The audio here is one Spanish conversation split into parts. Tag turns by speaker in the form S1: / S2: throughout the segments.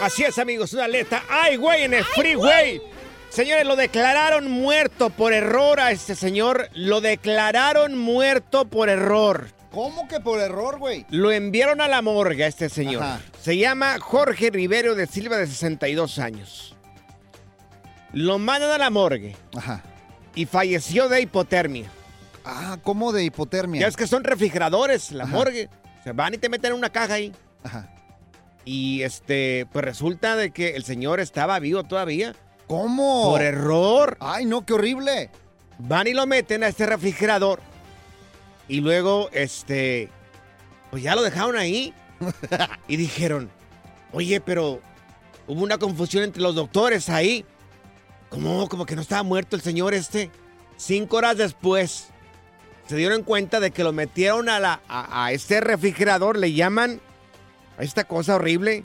S1: Así es, amigos, una alerta. ¡Ay, güey! En el freeway. Señores, lo declararon muerto por error a este señor. Lo declararon muerto por error.
S2: ¿Cómo que por error, güey?
S1: Lo enviaron a la morgue a este señor.
S2: Ajá.
S1: Se llama Jorge Rivero de Silva, de 62 años. Lo mandan a la morgue
S2: Ajá.
S1: y falleció de hipotermia.
S2: Ah, ¿cómo de hipotermia?
S1: Ya es que son refrigeradores, la
S2: Ajá.
S1: morgue. Se van y te meten en una caja ahí.
S2: Ajá.
S1: Y este, pues resulta de que el señor estaba vivo todavía.
S2: ¿Cómo?
S1: Por error.
S2: Ay, no, qué horrible.
S1: Van y lo meten a este refrigerador. Y luego, este, pues ya lo dejaron ahí. y dijeron, oye, pero hubo una confusión entre los doctores ahí. ¿Cómo? Como que no estaba muerto el señor este. Cinco horas después, se dieron cuenta de que lo metieron a, la, a, a este refrigerador. Le llaman esta cosa horrible.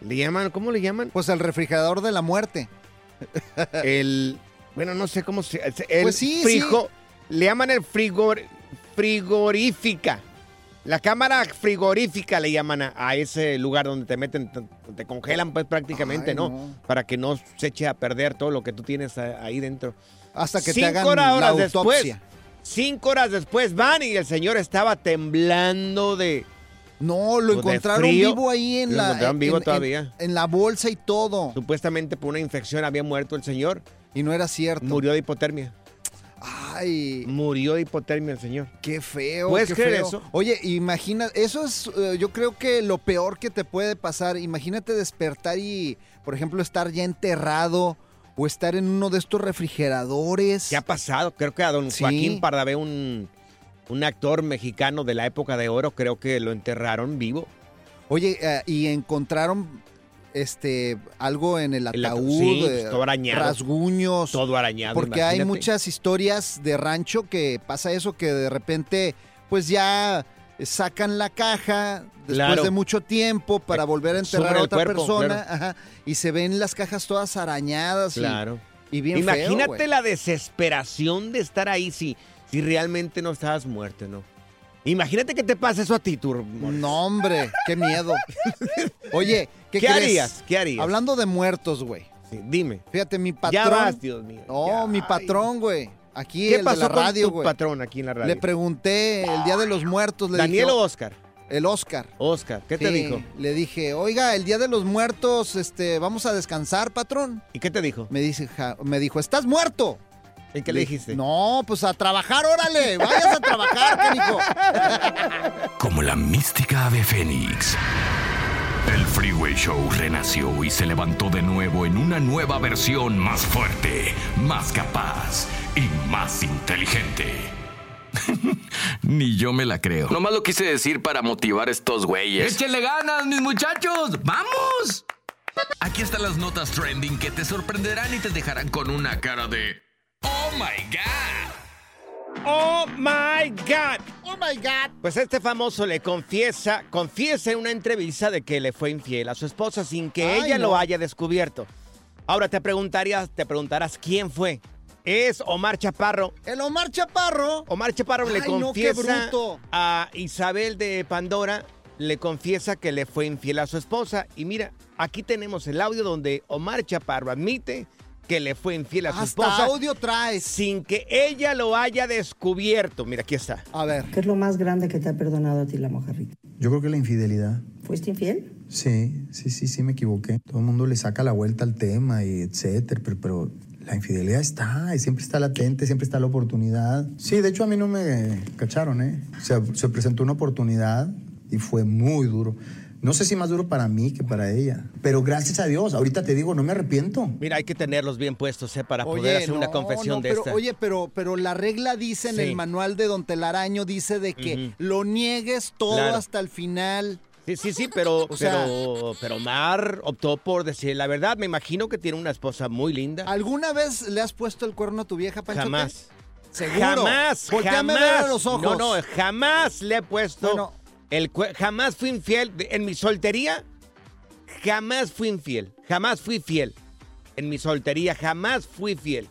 S1: Le llaman, ¿cómo le llaman?
S2: Pues el refrigerador de la muerte.
S1: El, bueno, no sé cómo se... El
S2: Pues sí,
S1: frigo- Le llaman el frigor, frigorífica. La cámara frigorífica le llaman a, a ese lugar donde te meten, te, te congelan pues prácticamente,
S2: Ay,
S1: ¿no?
S2: no.
S1: Para que no se eche a perder todo lo que tú tienes a- ahí dentro.
S2: Hasta que te
S1: Cinco
S2: hagan
S1: horas
S2: la
S1: después,
S2: autopsia.
S1: cinco horas después van y el señor estaba temblando de...
S2: No, lo
S1: de
S2: encontraron
S1: frío.
S2: vivo ahí en
S1: Lo
S2: la.
S1: encontraron vivo
S2: en-
S1: todavía.
S2: En, la bolsa y todo.
S1: Supuestamente por una infección había muerto el señor.
S2: Y no era cierto.
S1: Murió de hipotermia.
S2: Ay,
S1: Murió de hipotermia el señor.
S2: qué feo.
S1: ¿Puedes
S2: qué
S1: creer
S2: feo.
S1: eso?
S2: Oye, imagina, eso es, eh, yo creo que lo peor que te puede pasar. Imagínate despertar y, por ejemplo, estar ya enterrado o estar en uno de estos refrigeradores.
S1: ¿Qué ha pasado? Creo que a don
S2: Sí.
S1: Joaquín Pardavé, un, un actor mexicano de la época de oro, creo que lo enterraron vivo.
S2: Oye, eh, y encontraron este algo en el
S1: El ata-
S2: ataúd,
S1: sí,
S2: eh,
S1: pues, todo arañado.
S2: rasguños.
S1: Todo arañado.
S2: Porque hay muchas historias de rancho que pasa eso, que de repente, pues ya sacan la caja después
S1: Claro.
S2: de mucho tiempo para volver a enterrar a otra
S1: cuerpo,
S2: persona,
S1: claro.
S2: ajá, y se ven las cajas todas arañadas
S1: Claro.
S2: y, bien
S1: Imagínate la desesperación de estar ahí si, si realmente no estabas muerto, ¿no? Imagínate que te pasa eso a ti, tú.
S2: No, hombre, qué miedo. Oye, ¿qué,
S1: ¿Qué,
S2: crees?
S1: harías? ¿Qué harías?
S2: Hablando de muertos, güey.
S1: Sí, dime.
S2: Fíjate, mi patrón.
S1: Ya vas, Dios mío.
S2: No,
S1: ya.
S2: mi patrón, güey. Aquí
S1: ¿Qué
S2: el de
S1: pasó
S2: la
S1: con
S2: radio,
S1: tu
S2: güey.
S1: patrón aquí en la radio?
S2: Le pregunté el Día de los Muertos. Le
S1: ¿Daniel
S2: dije,
S1: o Oscar?
S2: El Oscar.
S1: Oscar, ¿qué te
S2: Sí,
S1: dijo?
S2: Le dije, oiga, el Día de los Muertos, este, vamos a descansar, patrón.
S1: ¿Y qué te dijo?
S2: Me, dice, ja- me dijo, ¿estás muerto?
S1: ¿En qué le dijiste?
S2: No, pues a trabajar, órale. Vayas a trabajar, canijo.
S3: Como la mística ave fénix. El Freeway Show renació y se levantó de nuevo en una nueva versión más fuerte, más capaz y más inteligente. Ni yo me la creo.
S4: Nomás lo quise decir para motivar a estos güeyes.
S3: ¡Échenle ganas, mis muchachos! ¡Vamos! Aquí están las notas trending que te sorprenderán y te dejarán con una cara de ¡Oh my God!
S1: ¡Oh, my God!
S2: Oh, my God.
S1: Pues este famoso le confiesa, confiesa en una entrevista de que le fue infiel a su esposa sin que
S2: Ay,
S1: ella
S2: no.
S1: lo haya descubierto. Ahora te preguntarías, te preguntarás quién fue. Es Omar Chaparro.
S2: El Omar Chaparro.
S1: Omar Chaparro le
S2: Ay,
S1: confiesa a Isabel de Pandora, le confiesa que le fue infiel a su esposa. Y mira, aquí tenemos el audio donde Omar Chaparro admite que le fue infiel a su
S2: Hasta
S1: esposa
S2: audio traes.
S1: sin que ella lo haya descubierto. Mira, aquí está.
S2: A ver.
S5: ¿Qué es lo más grande que te ha perdonado a ti la mojarrita?
S6: Yo creo que la infidelidad.
S5: ¿Fuiste infiel?
S6: Sí, sí, sí, sí me equivoqué. Todo el mundo le saca la vuelta al tema y etcétera, pero, pero la infidelidad está y siempre está latente, siempre está la oportunidad. Sí, de hecho a mí no me cacharon, ¿eh? O sea, se presentó una oportunidad y fue muy duro. No sé si más duro para mí que para ella, pero gracias a Dios, ahorita te digo, no me arrepiento.
S1: Mira, hay que tenerlos bien puestos ¿eh? para poder hacer una confesión
S2: no,
S1: de
S2: pero,
S1: esta.
S2: Oye, pero, pero la regla dice en
S1: Sí.
S2: el manual de Don Telaraño, dice de que lo niegues todo
S1: Claro.
S2: hasta el final.
S1: Sí, sí, sí, pero,
S2: O sea-
S1: pero, pero Omar optó por decir la verdad. Me imagino que tiene una esposa muy linda.
S2: ¿Alguna vez le has puesto el cuerno a tu vieja, Panchote?
S1: Jamás.
S2: Seguro.
S1: Jamás,
S2: Volteame
S1: jamás.
S2: a ver a los ojos.
S1: No, no, jamás le he puesto
S2: Bueno.
S1: El jamás fui infiel en mi soltería. Jamás fui infiel, jamás fui fiel. En mi soltería jamás fui fiel.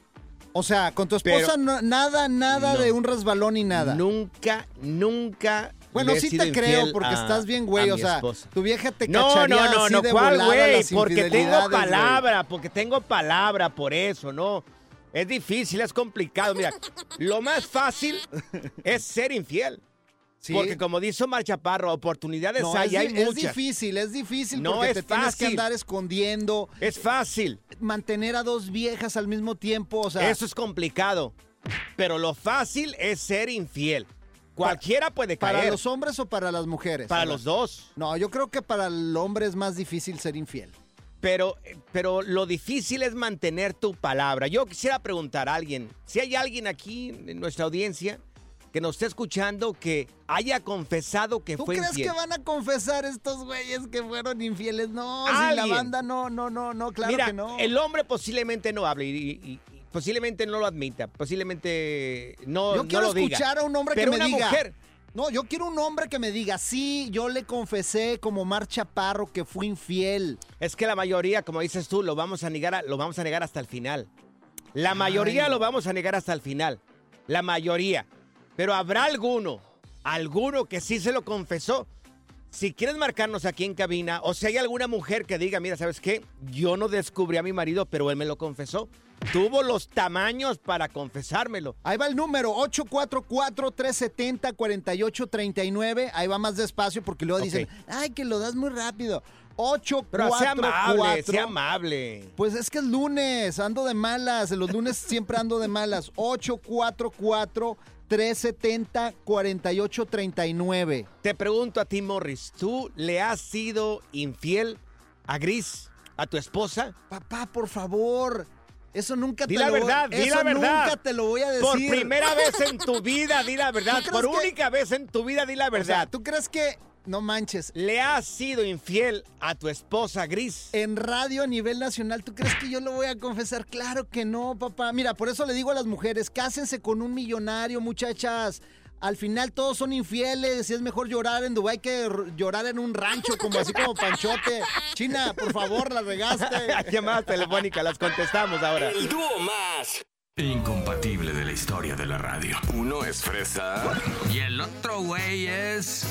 S2: O sea, con tu esposa
S1: Pero-
S2: no- nada, nada
S1: No.
S2: de un resbalón ni nada.
S1: Nunca, nunca.
S2: Bueno, sí te creo porque
S1: a-
S2: estás bien, güey. O sea,
S1: esposa.
S2: tu vieja te
S1: No,
S2: cacharía
S1: no, no,
S2: así
S1: no,
S2: de
S1: ¿cuál,
S2: volada
S1: güey? Porque tengo
S2: güey.
S1: palabra, porque tengo palabra por eso, ¿no? Es difícil, es complicado. Mira, lo más fácil es ser infiel.
S2: Sí.
S1: Porque como dice Omar Chaparro, oportunidades
S2: No,
S1: hay,
S2: es,
S1: hay
S2: di- es
S1: muchas.
S2: difícil, es difícil
S1: No
S2: porque
S1: es
S2: te tienes que
S1: fácil.
S2: andar escondiendo,
S1: Es fácil,
S2: mantener a dos viejas al mismo tiempo, o sea,
S1: eso es complicado. Pero lo fácil es ser infiel. Cualquiera puede caer.
S2: ¿para los hombres o para las mujeres?
S1: Para los dos.
S2: No, yo creo que para el hombre es más difícil ser infiel.
S1: Pero, pero lo difícil es mantener tu palabra. Yo quisiera preguntar a alguien, si hay alguien aquí en nuestra audiencia que nos esté escuchando que haya confesado que
S2: ¿Tú
S1: fue
S2: crees
S1: infiel.
S2: que van a confesar estos güeyes que fueron infieles? No, si la banda no, no, no, no, claro
S1: Mira,
S2: que no.
S1: el hombre posiblemente no hable y, y- y posiblemente no lo admita, posiblemente no,
S2: Yo
S1: no
S2: quiero
S1: lo diga.
S2: escuchar a un hombre
S1: Pero
S2: que me
S1: una
S2: diga.
S1: mujer,
S2: No, yo quiero un hombre que me diga, sí, yo le confesé como Mar Chaparro que fui infiel.
S1: es que la mayoría, como dices tú, lo vamos a negar, lo vamos a negar hasta el final. La mayoría
S2: Ay.
S1: lo vamos a negar hasta el final. La mayoría. Pero habrá alguno, alguno que sí se lo confesó. Si quieres marcarnos aquí en cabina, o si hay alguna mujer que diga, mira, ¿sabes qué? Yo no descubrí a mi marido, pero él me lo confesó. Tuvo los tamaños para confesármelo.
S2: Ahí va el número, 844-370-4839. Ahí va más despacio porque luego dicen, ay, que lo das muy rápido.
S1: Pero
S2: 844
S1: sea amable, sea amable.
S2: Pues es que es lunes, ando de malas. Los lunes siempre ando de malas. 844-370-4839.
S1: Te pregunto a ti, Morris, ¿tú le has sido infiel a Gris, a tu esposa?
S2: Papá, por favor. Eso nunca
S1: Di
S2: te
S1: la
S2: lo
S1: verdad,
S2: voy,
S1: di
S2: eso
S1: la verdad.
S2: nunca te lo voy a decir.
S1: Por primera vez en tu vida, di la verdad. Por
S2: que-
S1: única vez en tu vida, di la
S2: O sea,
S1: verdad.
S2: ¿tú crees que no manches?
S1: ¿Le has sido infiel a tu esposa Gris?
S2: En radio a nivel nacional, ¿tú crees que yo lo voy a confesar? Claro que no, papá. Mira, por eso le digo a las mujeres, cásense con un millonario, muchachas. Al final todos son infieles y es mejor llorar en Dubái que llorar en un rancho, como así como Panchote. China, por favor, la regaste.
S1: Llamadas telefónicas, las contestamos ahora.
S4: El dúo más.
S3: Incompatible de la historia de la radio.
S4: Uno es fresa.
S3: Y el otro güey es.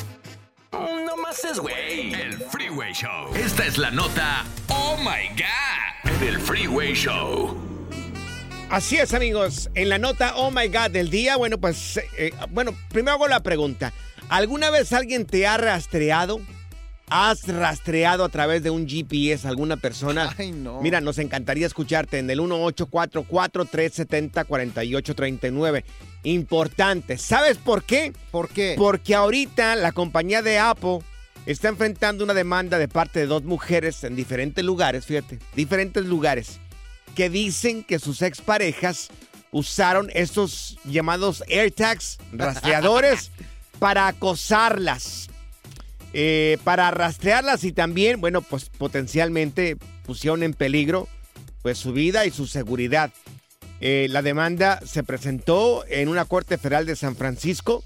S4: No más es güey.
S3: El Freeway Show. Esta es la nota Oh My God en el Freeway Show.
S1: Así es, amigos. En la nota Oh My God del día, bueno, pues, eh, bueno, primero hago la pregunta. ¿Alguna vez alguien te ha rastreado? ¿Has rastreado a través de un GPS a alguna persona?
S2: Ay, no.
S1: Mira, nos encantaría escucharte en el 1844-370-4839. Importante. ¿Sabes por qué?
S2: ¿Por qué?
S1: Porque ahorita la compañía de Apple está enfrentando una demanda de parte de dos mujeres en diferentes lugares, fíjate, diferentes lugares, que dicen que sus exparejas usaron estos llamados AirTags, rastreadores, para acosarlas, eh, para rastrearlas y también, bueno, pues potencialmente pusieron en peligro pues su vida y su seguridad. Eh, la demanda se presentó en una corte federal de San Francisco.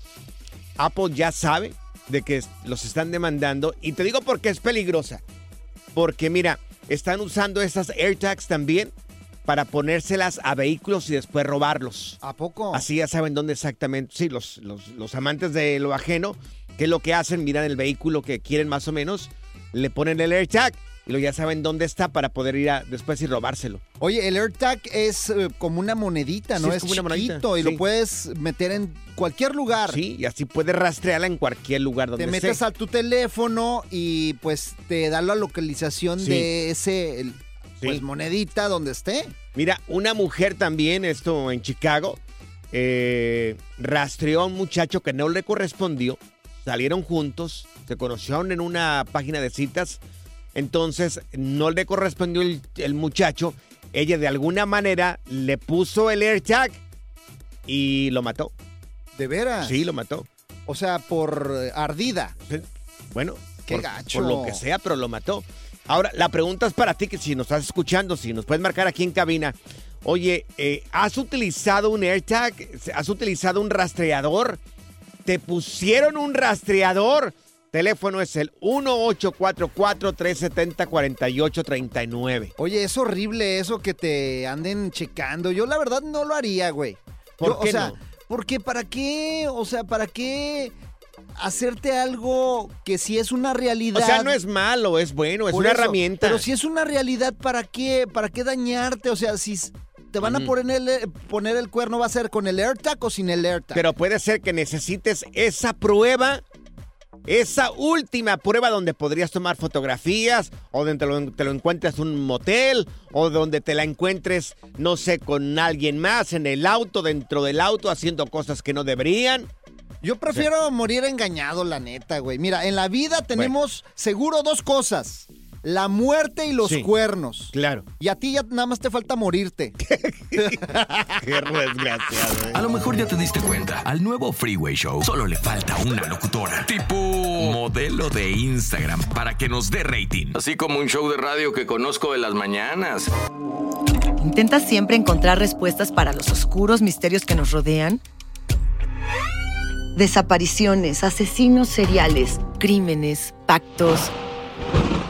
S1: Apple ya sabe de que los están demandando y te digo por qué es peligrosa. Porque mira, están usando esas AirTags también para ponérselas a vehículos y después robarlos.
S2: ¿A poco?
S1: Así ya saben dónde exactamente. Sí, los, los, los amantes de lo ajeno, ¿qué es lo que hacen? Miran el vehículo que quieren más o menos, le ponen el AirTag y lo ya saben dónde está para poder ir a, después y robárselo.
S2: Oye, el AirTag es eh, como una monedita, ¿no?
S1: Sí, es
S2: es,
S1: como una monedita,
S2: y
S1: sí.
S2: lo puedes meter en cualquier lugar.
S1: Sí, y así puedes rastrearla en cualquier lugar donde
S2: Te metes a tu teléfono y pues te da la localización
S1: Sí.
S2: de ese el- pues monedita donde esté.
S1: Mira, una mujer también, esto en Chicago, eh, rastreó a un muchacho que no le correspondió. Salieron juntos, se conocieron en una página de citas. Entonces, no le correspondió el, el muchacho. Ella de alguna manera le puso el AirTag y lo mató.
S2: ¿De veras?
S1: Sí, lo mató.
S2: O sea, por eh, ardida.
S1: Bueno,
S2: Qué
S1: por,
S2: gacho.
S1: por lo que sea, pero lo mató. Ahora, la pregunta es para ti, que si nos estás escuchando, si nos puedes marcar aquí en cabina. Oye, eh, ¿has utilizado un AirTag? ¿Has utilizado un rastreador? ¿Te pusieron un rastreador? Teléfono es el 1844-370-4839.
S2: Oye, es horrible eso que te anden checando. Yo la verdad no lo haría, güey.
S1: ¿Por
S2: Yo,
S1: qué
S2: o sea,
S1: no?
S2: porque para qué, o sea, para qué hacerte algo que si es una realidad.
S1: O sea, no es malo, es bueno, es
S2: Por
S1: una
S2: eso,
S1: herramienta.
S2: Pero si es una realidad, ¿para qué? ¿Para qué dañarte? O sea, si te van a poner el, poner el cuerno, ¿va a ser con el AirTag o sin el AirTag?
S1: Pero puede ser que necesites esa prueba, esa última prueba donde podrías tomar fotografías o donde te lo, te lo encuentres en un motel o donde te la encuentres, no sé, con alguien más en el auto, dentro del auto, haciendo cosas que no deberían.
S2: Yo prefiero morir engañado, la neta, güey. Mira, en la vida tenemos seguro dos cosas. La muerte y los
S1: Sí.
S2: cuernos.
S1: Claro.
S2: Y a ti ya nada más te falta morirte.
S1: Qué desgraciado.
S3: A lo mejor ya te diste cuenta, al nuevo Freeway Show solo le falta una locutora, tipo modelo de Instagram, para que nos dé rating.
S4: Así como un show de radio que conozco de las mañanas.
S7: ¿Intentas siempre encontrar respuestas para los oscuros misterios que nos rodean? Desapariciones, asesinos seriales, crímenes, pactos.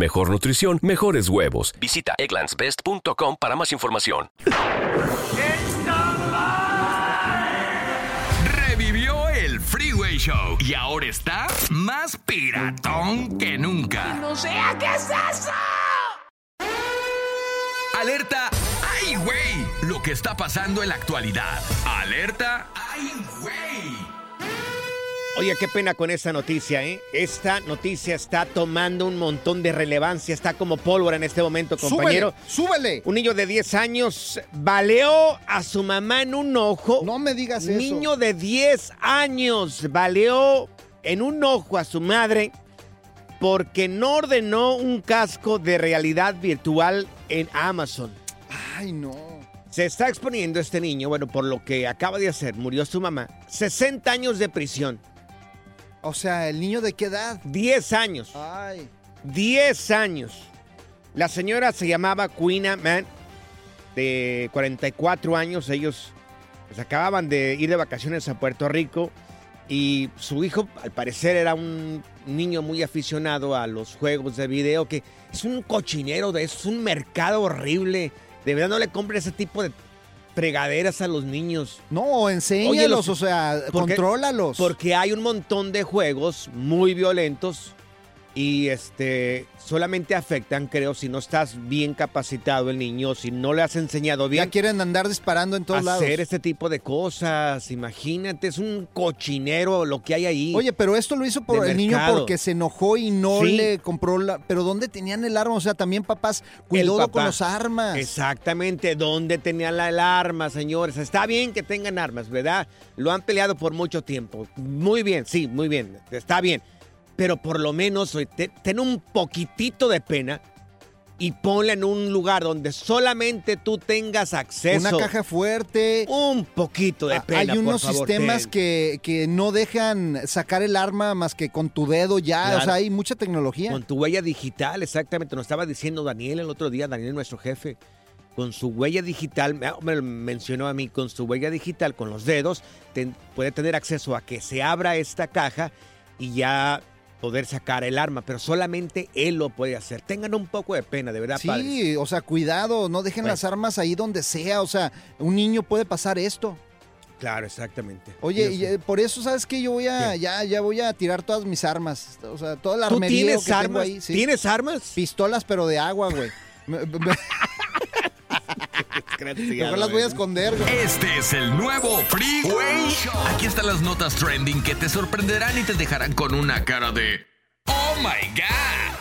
S8: mejor nutrición, mejores huevos. Visita egglandsbest.com para más información.
S3: Revivió el Freeway Show y ahora está más piratón que nunca.
S9: ¡No sea qué es eso!
S3: Alerta, ¡ay, güey! Lo que está pasando en la actualidad. Alerta, ¡ay, güey!
S1: Oye, qué pena con esta noticia, ¿eh? Esta noticia está tomando un montón de relevancia, está como pólvora en este momento, compañero.
S2: ¡Súbele! súbele.
S1: Un niño de 10 años baleó a su mamá en un ojo.
S2: No me digas eso.
S1: Niño de 10 años baleó en un ojo a su madre porque no ordenó un casco de realidad virtual en Amazon.
S2: Ay, no.
S1: Se está exponiendo este niño, bueno, por lo que acaba de hacer, murió su mamá. 60 años de prisión.
S2: O sea, ¿el niño de qué edad?
S1: 10 años.
S2: Ay.
S1: 10 años. La señora se llamaba Queena Man, de 44 años. Ellos pues, acababan de ir de vacaciones a Puerto Rico y su hijo, al parecer, era un niño muy aficionado a los juegos de video, que es un cochinero de eso, es un mercado horrible. De verdad no le compre ese tipo de fregaderas a los niños.
S2: No, enséñalos, o sea,
S1: porque-
S2: contrólalos.
S1: Porque hay un montón de juegos muy violentos y este solamente afectan, creo, si no estás bien capacitado el niño, si no le has enseñado bien.
S2: Ya quieren andar disparando en todos lados.
S1: hacer este tipo de cosas, imagínate, es un cochinero lo que hay ahí.
S2: Oye, pero esto lo hizo por el niño porque se enojó y no
S1: Sí.
S2: le compró la. Pero ¿dónde tenían el arma? O sea, también papás, cuidado
S1: papá.
S2: con los armas.
S1: Exactamente, ¿dónde tenía la el arma, señores? Está bien que tengan armas, ¿verdad? Lo han peleado por mucho tiempo. Muy bien, sí, muy bien, está bien. Pero por lo menos ten un poquitito de pena y ponla en un lugar donde solamente tú tengas acceso.
S2: Una caja fuerte.
S1: Un poquito de
S2: Ah,
S1: pena,
S2: Hay
S1: por
S2: unos
S1: favor,
S2: sistemas
S1: ten.
S2: que, que no dejan sacar el arma más que con tu dedo ya.
S1: Claro.
S2: O sea, hay mucha tecnología.
S1: Con tu huella digital, exactamente. Nos estaba diciendo Daniel el otro día, Daniel, nuestro jefe. Con su huella digital, me me lo mencionó a mí, con su huella digital, con los dedos, ten- puede tener acceso a que se abra esta caja y ya poder sacar el arma, pero solamente él lo puede hacer. Tengan un poco de pena, de verdad, padres.
S2: Sí, o sea, cuidado, no dejen
S1: Bueno.
S2: las armas ahí donde sea. O sea, un niño puede pasar esto.
S1: Claro, exactamente.
S2: Oye, y, eh, por eso, ¿sabes qué? Yo voy a,
S1: ¿Qué?
S2: ya, ya voy a tirar todas mis armas. O sea, toda la
S1: ¿Tú
S2: armería
S1: tienes
S2: que tengo
S1: armas?
S2: ahí. sí.
S1: ¿Tienes armas?
S2: Pistolas, pero de agua, güey. Me- me- me- Mejor las voy a esconder, güey.
S3: Este es el nuevo Freeway Show. Aquí están las notas trending que te sorprenderán y te dejarán con una cara de ¡Oh my God!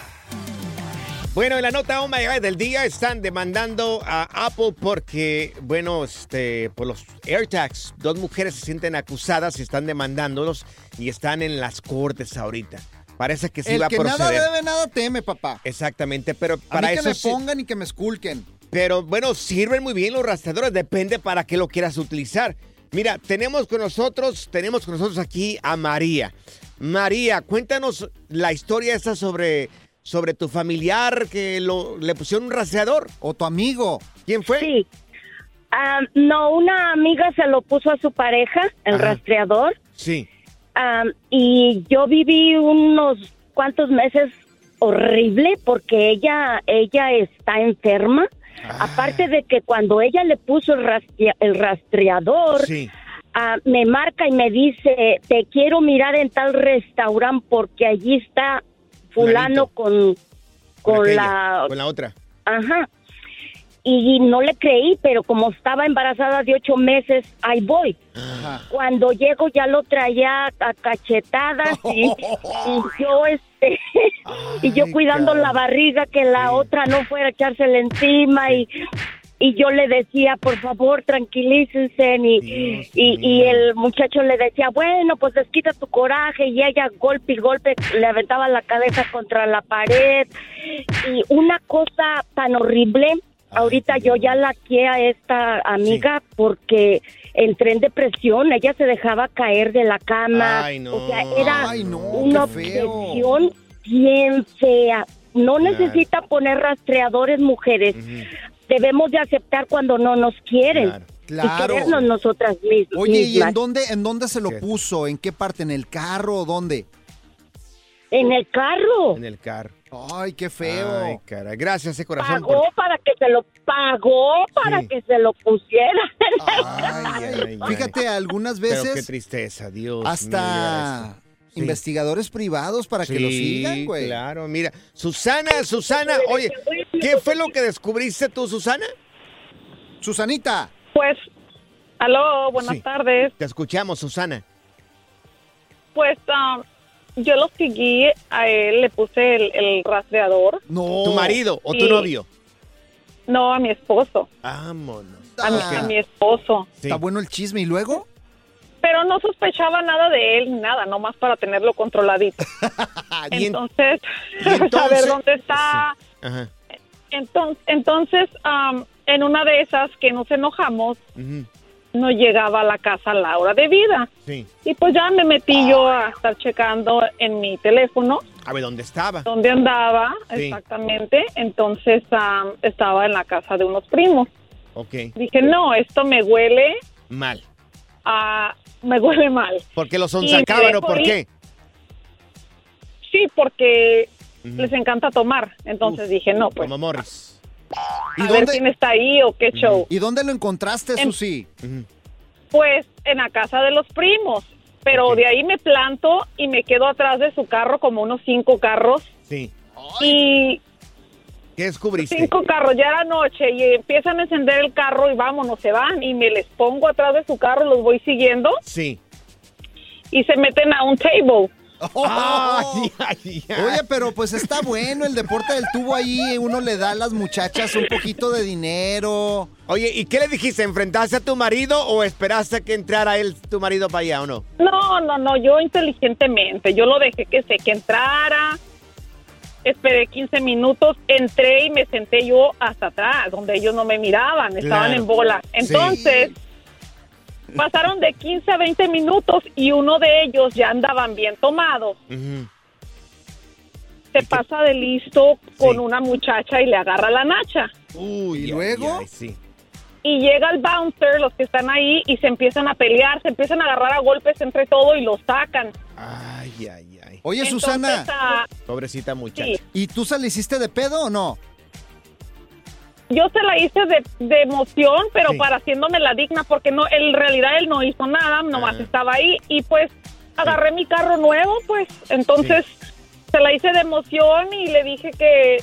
S1: Bueno, en la nota Oh My God del día están demandando a Apple porque, bueno, este, por los AirTags. Dos mujeres se sienten acusadas y están demandándolos y están en las cortes ahorita. Parece que sí
S2: El
S1: va a
S2: que nada
S1: proceder.
S2: debe, nada teme, papá.
S1: Exactamente, pero
S2: A
S1: para
S2: mí que
S1: eso
S2: me
S1: sí-
S2: pongan y que me esculquen.
S1: Pero bueno, sirven muy bien los rastreadores, depende para qué lo quieras utilizar. Mira, tenemos con nosotros, tenemos con nosotros aquí a María. María, cuéntanos la historia esa sobre, sobre tu familiar que lo, le pusieron un rastreador.
S2: O tu amigo.
S1: ¿Quién fue?
S10: Sí. No, una amiga se lo puso a su pareja, el
S1: Ajá.
S10: rastreador,
S1: Sí.
S10: ah, y yo viví unos cuantos meses horrible porque ella, ella está enferma. Aparte de que cuando ella le puso el, rastrea- el rastreador,
S1: Sí.
S10: ah, me marca y me dice, te quiero mirar en tal restaurante porque allí está fulano con, con la...
S1: Con la otra.
S10: Ajá. Y no le creí, pero como estaba embarazada de ocho meses, ahí voy. Cuando llego ya lo traía a cachetadas y, y yo este y yo cuidando la barriga que la otra no fuera a echársela encima y y yo le decía, por favor, tranquilícense. Y, y, y el muchacho le decía, bueno, pues desquita tu coraje. Y ella, golpe y golpe, le aventaba la cabeza contra la pared. Y una cosa tan horrible. Ahorita yo ya la a esta amiga porque entré en depresión. Ella se dejaba caer de la cama.
S1: Ay, no.
S10: O sea, era
S2: Ay, no,
S10: una obsesión bien fea. No necesita poner rastreadores mujeres. Debemos de aceptar cuando no nos quieren.
S2: Claro.
S10: Y querernos nosotras mis- mismas.
S2: Oye, ¿y en dónde, en dónde se lo puso? ¿En qué parte? ¿En el carro o dónde?
S10: En el carro.
S1: En el carro.
S2: Ay, qué feo.
S1: Ay, cara. Gracias, ese corazón.
S10: Pagó
S1: por-
S10: para que se lo pagó para
S1: Sí.
S10: que se lo pusiera.
S1: Ay, ay, ay.
S2: Fíjate, algunas
S1: Pero qué
S2: veces
S1: tristeza, Dios.
S2: hasta
S1: Sí.
S2: investigadores privados para que lo sigan, güey.
S1: Claro, mira. Susana, Susana, oye, ¿qué fue lo que descubriste tú, Susana?
S2: Susanita.
S9: Pues, aló, buenas
S1: Sí.
S9: tardes.
S1: Te escuchamos, Susana.
S9: Pues um, yo lo seguí a él, le puse el, el rastreador.
S2: No.
S1: ¿Tu marido o tu novio?
S9: No, a mi esposo.
S1: Vámonos.
S9: A, mi, a mi esposo.
S2: Está bueno el chisme. ¿Y luego?
S9: Pero no sospechaba nada de él ni nada, nomás para tenerlo controladito. Entonces,
S1: y entonces-
S9: saber dónde está.
S1: Ajá.
S9: Entonces, entonces um, en una de esas que nos enojamos,
S1: ujú,
S9: no llegaba a la casa a la hora de vida.
S1: Sí.
S9: Y pues ya me metí yo a estar checando en mi teléfono
S1: A ver, ¿dónde estaba?
S9: dónde andaba
S1: Sí.
S9: exactamente. Entonces am, estaba en la casa de unos primos.
S1: Ok.
S9: Dije, no, esto me huele
S1: Mal.
S9: a... me huele mal.
S1: ¿Por qué lo son
S9: Y me
S1: sacaban o por
S9: ir.
S1: qué?
S9: Sí, porque les encanta tomar. Entonces dije, no, pues
S1: Como Morris.
S2: ¿Y
S9: a ver
S2: dónde,
S9: quién está ahí o qué show.
S2: ¿Y dónde lo encontraste,
S9: En-
S2: Susi?
S9: Pues en la casa de los primos. Pero de ahí me planto y me quedo atrás de su carro como unos cinco carros.
S1: Sí.
S9: Y
S1: ¿Qué descubriste?
S9: cinco carros, ya era noche y empiezan a encender el carro y vámonos, se van y me les pongo atrás de su carro, los voy siguiendo
S1: Sí.
S9: y se meten a un table.
S1: Ay, ay, ay.
S2: Oye, pero pues está bueno el deporte del tubo ahí. Uno le da a las muchachas un poquito de dinero.
S1: Oye, ¿y qué le dijiste? ¿Enfrentaste a tu marido o esperaste a que entrara él, tu marido, para allá o no?
S9: No, no, no, yo inteligentemente, yo lo dejé que se que entrara. Esperé 15 minutos, entré y me senté yo hasta atrás, donde ellos no me miraban, estaban
S1: Claro.
S9: en bola.
S1: Sí.
S9: Pasaron de 15 a 20 minutos y uno de ellos ya andaban bien tomados. Se pasa de listo con
S1: Sí.
S9: una muchacha y le agarra la nacha.
S1: Uy,
S2: ¿Y luego?
S1: ay, sí.
S9: Y llega el bouncer, los que están ahí, y se empiezan a pelear, se empiezan a agarrar a golpes entre todo y los sacan.
S1: Ay, ay, ay.
S2: Oye,
S9: Entonces,
S2: Susana,
S9: ah,
S1: Pobrecita muchacha.
S9: sí,
S2: ¿y tú se le hiciste de pedo o no?
S9: Yo se la hice de, de emoción, pero
S1: Sí.
S9: para haciéndome la digna, porque no, en realidad él no hizo nada, nomás
S1: Ah.
S9: estaba ahí, y pues agarré mi carro nuevo, pues, entonces se la hice de emoción y le dije que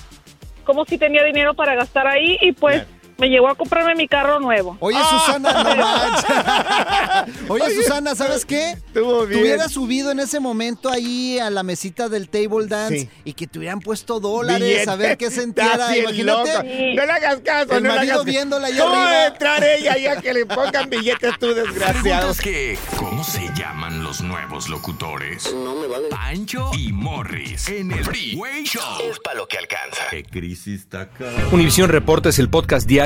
S9: como si tenía dinero para gastar ahí, y pues. Me llevó a comprarme mi carro nuevo.
S2: Oye, Susana, no manches. Oye, Susana, ¿sabes qué?
S1: Estuvo
S2: Te
S1: bien.
S2: hubieras subido en ese momento ahí a la mesita del table dance
S1: Sí.
S2: y que te hubieran puesto dólares
S1: Billete.
S2: a ver qué
S1: bien
S2: Imagínate.
S1: No le hagas caso,
S2: El
S1: no le hagas caso.
S2: viéndola ahí
S1: ¿Cómo
S2: arriba.
S1: entrar ella ya que le pongan billetes tú, desgraciado?
S3: ¿Preguntas que cómo se llaman los nuevos locutores? No me vale. Pancho y Morris en el Freeway Show.
S4: Es para lo que alcanza.
S3: ¿Qué crisis está acá?
S11: Univisión Reporta es el podcast diario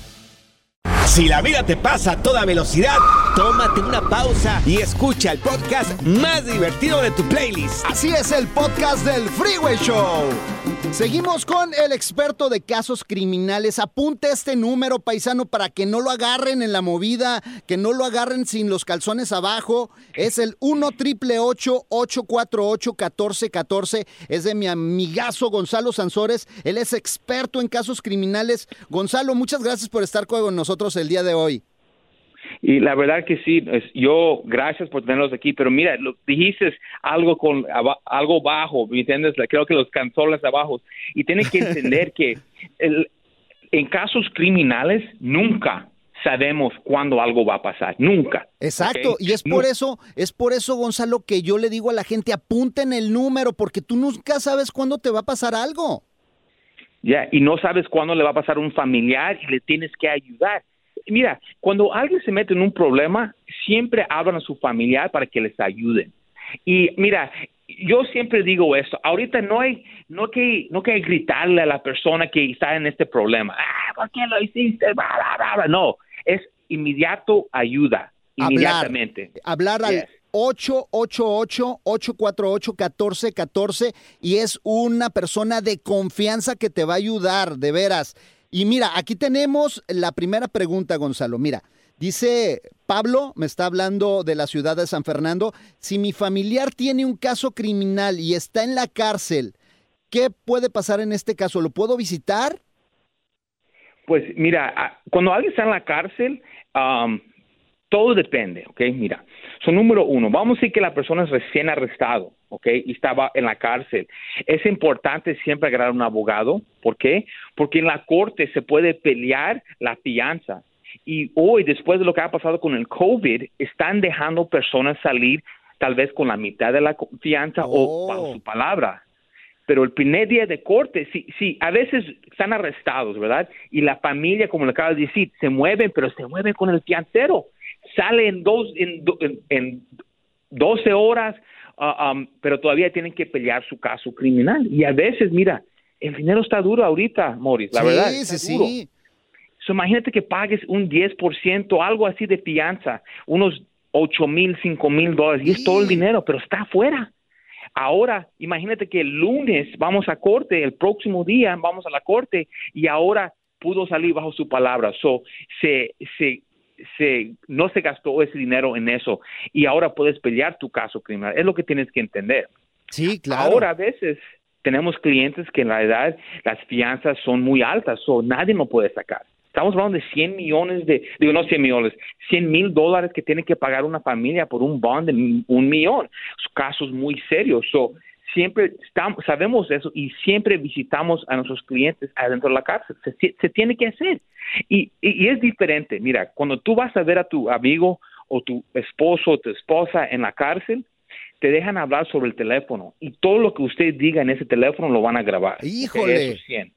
S1: Si la vida te pasa a toda velocidad, tómate una pausa y escucha el podcast más divertido de tu playlist.
S2: Así es el podcast del Freeway Show. Seguimos con el experto de casos criminales. Apunte este número, paisano, para que no lo agarren en la movida, que no lo agarren sin los calzones abajo. Es el 1 triple 848 1414 Es de mi amigazo Gonzalo Sansores. Él es experto en casos criminales. Gonzalo, muchas gracias por estar con nosotros el día de hoy.
S12: Y la verdad que sí, yo gracias por tenerlos aquí, pero mira, lo, dijiste algo con algo bajo, ¿me entiendes? Creo que los canzones abajo. Y tienes que entender que el- en casos criminales nunca sabemos cuándo algo va a pasar, nunca.
S2: Exacto, y es por eso, es por eso, Gonzalo, que yo le digo a la gente, apunten el número, porque tú nunca sabes cuándo te va a pasar algo.
S12: Ya, y no sabes cuándo le va a pasar a un familiar y le tienes que ayudar. Mira, cuando alguien se mete en un problema, siempre hablan a su familiar para que les ayuden. Y mira, yo siempre digo esto, ahorita no hay, no que, no que gritarle a la persona que está en este problema, ah, ¿por qué lo hiciste? Bla, bla, bla, bla. No, es inmediato ayuda,
S2: Hablar.
S12: inmediatamente.
S2: Hablar al 888-848-1414 y es una persona de confianza que te va a ayudar, de veras. Y mira, aquí tenemos la primera pregunta, Gonzalo. Mira, dice Pablo, me está hablando de la ciudad de San Fernando, si mi familiar tiene un caso criminal y está en la cárcel, ¿qué puede pasar en este caso? ¿Lo puedo visitar?
S12: Pues mira, cuando alguien está en la cárcel, todo depende, ¿ok? Mira, so, número uno, vamos a decir que la persona es recién arrestado, ¿ok? Y estaba en la cárcel. Es importante siempre agarrar un abogado, ¿por qué? Porque en la corte se puede pelear la fianza. Y hoy, después de lo que ha pasado con el COVID, están dejando personas salir tal vez con la mitad de la fianza o bajo su palabra pero el primer día de corte, sí, sí, a veces están arrestados, ¿verdad? Y la familia, como le acabas de decir, se mueven, pero se mueven con el fiancero. Sale en, dos, en, en, en 12 horas, um, pero todavía tienen que pelear su caso criminal. Y a veces, mira, el dinero está duro ahorita, Morris, la
S2: Sí,
S12: verdad.
S2: sí,
S12: duro.
S2: sí.
S12: So, imagínate que pagues un 10%, algo así de fianza, unos 8 mil, 5 mil dólares, y es todo el dinero, pero está afuera. Ahora, imagínate que el lunes vamos a corte, el próximo día vamos a la corte, y ahora pudo salir bajo su palabra. So, se, se, se, no se gastó ese dinero en eso, y ahora puedes pelear tu caso criminal. Es lo que tienes que entender.
S2: Sí, claro.
S12: Ahora a veces tenemos clientes que en realidad las fianzas son muy altas, o nadie no puede sacar. Estamos hablando de 100 millones de, digo no 100 millones, 100 mil dólares que tiene que pagar una familia por un bond de un millón. Casos muy serios. So, siempre estamos, sabemos eso y siempre visitamos a nuestros clientes adentro de la cárcel. Se, se tiene que hacer. Y, y, y es diferente. Mira, cuando tú vas a ver a tu amigo o tu esposo o tu esposa en la cárcel, te dejan hablar sobre el teléfono y todo lo que usted diga en ese teléfono lo van a grabar.
S2: Híjole.
S12: Eso es 100.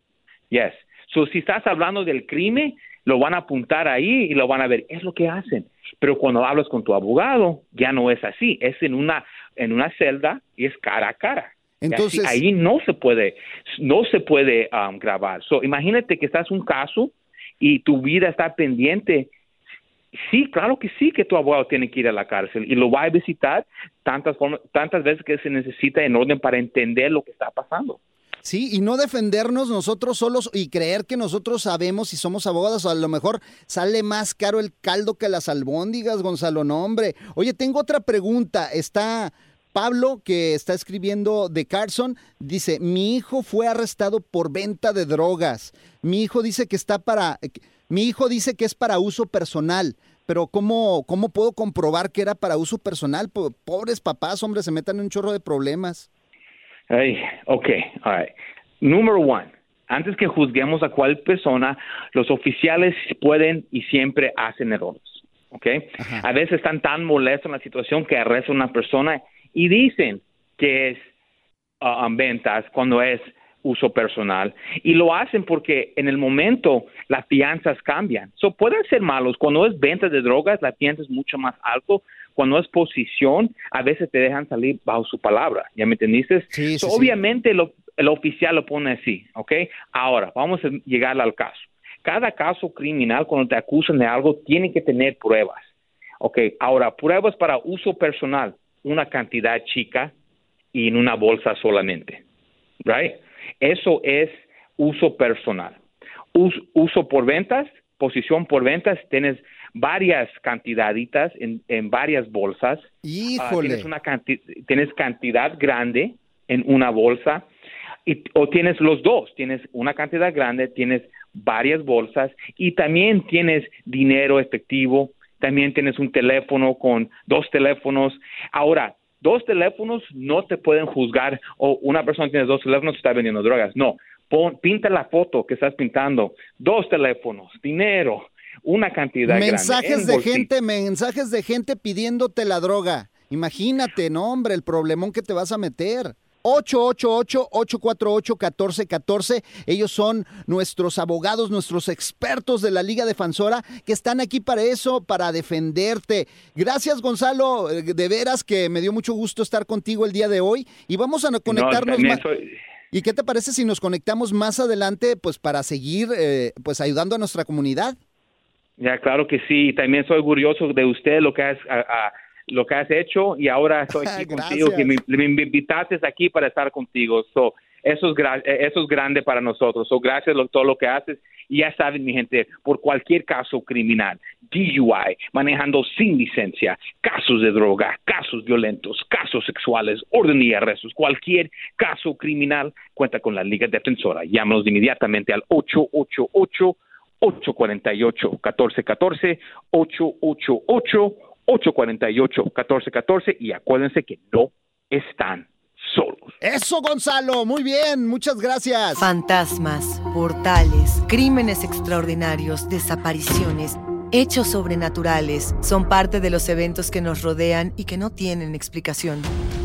S12: Yes. So, si estás hablando del crimen, lo van a apuntar ahí y lo van a ver. Es lo que hacen. Pero cuando hablas con tu abogado, ya no es así. Es en una, en una celda y es cara a cara. Así,
S2: Entonces-
S12: ahí no se puede, no se puede um, grabar. So, imagínate que estás en un caso y tu vida está pendiente. Sí, claro que sí que tu abogado tiene que ir a la cárcel y lo va a visitar tantas formas, tantas veces que se necesita en orden para entender lo que está pasando.
S2: Sí, y no defendernos nosotros solos y creer que nosotros sabemos si somos abogados. A lo mejor sale más caro el caldo que las albóndigas, Gonzalo. No, hombre. Oye, tengo otra pregunta. Está Pablo, que está escribiendo de Carson, dice, mi hijo fue arrestado por venta de drogas. Mi hijo dice que está para... Mi hijo dice que es para uso personal. Pero ¿cómo, ¿cómo puedo comprobar que era para uso personal? Po- Pobres papás, hombre, se metan en un chorro de problemas.
S12: Ay, ok, all right. Número one, antes que juzguemos a cuál persona, los oficiales pueden y siempre hacen errores, ok. A veces están tan molestos en la situación que arrestan a una persona y dicen que es um, ventas cuando es uso personal y lo hacen porque en el momento las fianzas cambian. So, pueden ser malos. Cuando es venta de drogas, la fianza es mucho más alto. Cuando es posición, a veces te dejan salir bajo su palabra. ¿Ya me entendiste? So,
S2: sí, sí.
S12: Obviamente lo- el oficial lo pone así, ¿ok? Ahora, vamos a llegar al caso. Cada caso criminal, cuando te acusan de algo, tiene que tener pruebas. Ok, ahora, pruebas para uso personal, una cantidad chica y en una bolsa solamente. Right? Eso es uso personal. Us- uso por ventas, posición por ventas, tienes varias cantidaditas en, en varias bolsas. Ah,
S2: Híjole.
S12: tienes, una canti- tienes cantidad grande en una bolsa y, o tienes los dos, tienes una cantidad grande, tienes varias bolsas y también tienes dinero efectivo, también tienes un teléfono con dos teléfonos. Ahora, dos teléfonos no te pueden juzgar o una persona tiene dos teléfonos y está vendiendo drogas. No, Pon- pinta la foto que estás pintando, dos teléfonos, dinero, una cantidad
S2: Mensajes
S12: grande.
S2: de gente, mensajes de gente pidiéndote la droga. Imagínate, no, hombre, el problemón que te vas a meter. 888-848-1414. Ellos son nuestros abogados, nuestros expertos de la Liga Defensora que están aquí para eso, para defenderte. Gracias, Gonzalo. eh, De veras que me dio mucho gusto estar contigo el día de hoy. Y vamos a conectarnos más.
S12: soy-
S2: ¿Y qué te parece si nos conectamos más adelante, pues para seguir, eh, pues ayudando a nuestra comunidad?
S12: Ya, claro que sí. También soy orgulloso de usted, lo que has, a- a- lo que has hecho y ahora estoy aquí contigo, que me, me invitaste aquí para estar contigo. So, eso, es eh, eso es grande para nosotros. So, gracias por todo lo que haces. Y ya saben, mi gente, por cualquier caso criminal, DUI, manejando sin licencia, casos de droga, casos violentos, casos sexuales, orden y arrestos, cualquier caso criminal, cuenta con la Liga Defensora. Llámanos inmediatamente al 888 848-1414, 888-848-1414 y acuérdense que no están solos.
S2: Eso, Gonzalo, muy bien, muchas gracias.
S7: Fantasmas, portales, crímenes extraordinarios, desapariciones, hechos sobrenaturales son parte de los eventos que nos rodean y que no tienen explicación.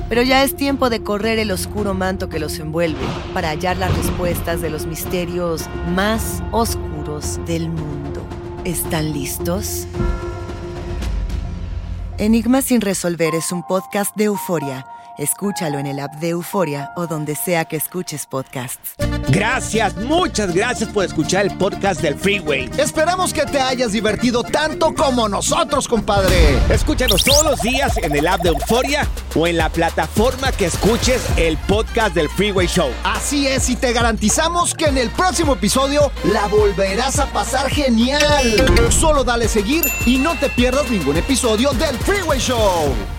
S7: Pero ya es tiempo de correr el oscuro manto que los envuelve para hallar las respuestas de los misterios más oscuros del mundo. ¿Están listos? Enigma sin resolver es un podcast de euforia. Escúchalo en el app de Euforia o donde sea que escuches podcasts.
S1: Gracias, muchas gracias por escuchar el podcast del Freeway.
S2: Esperamos que te hayas divertido tanto como nosotros, compadre.
S1: Escúchanos todos los días en el app de Euforia o en la plataforma que escuches el podcast del Freeway Show.
S2: Así es, y te garantizamos que en el próximo episodio la volverás a pasar genial. Solo dale seguir y no te pierdas ningún episodio del Freeway Show.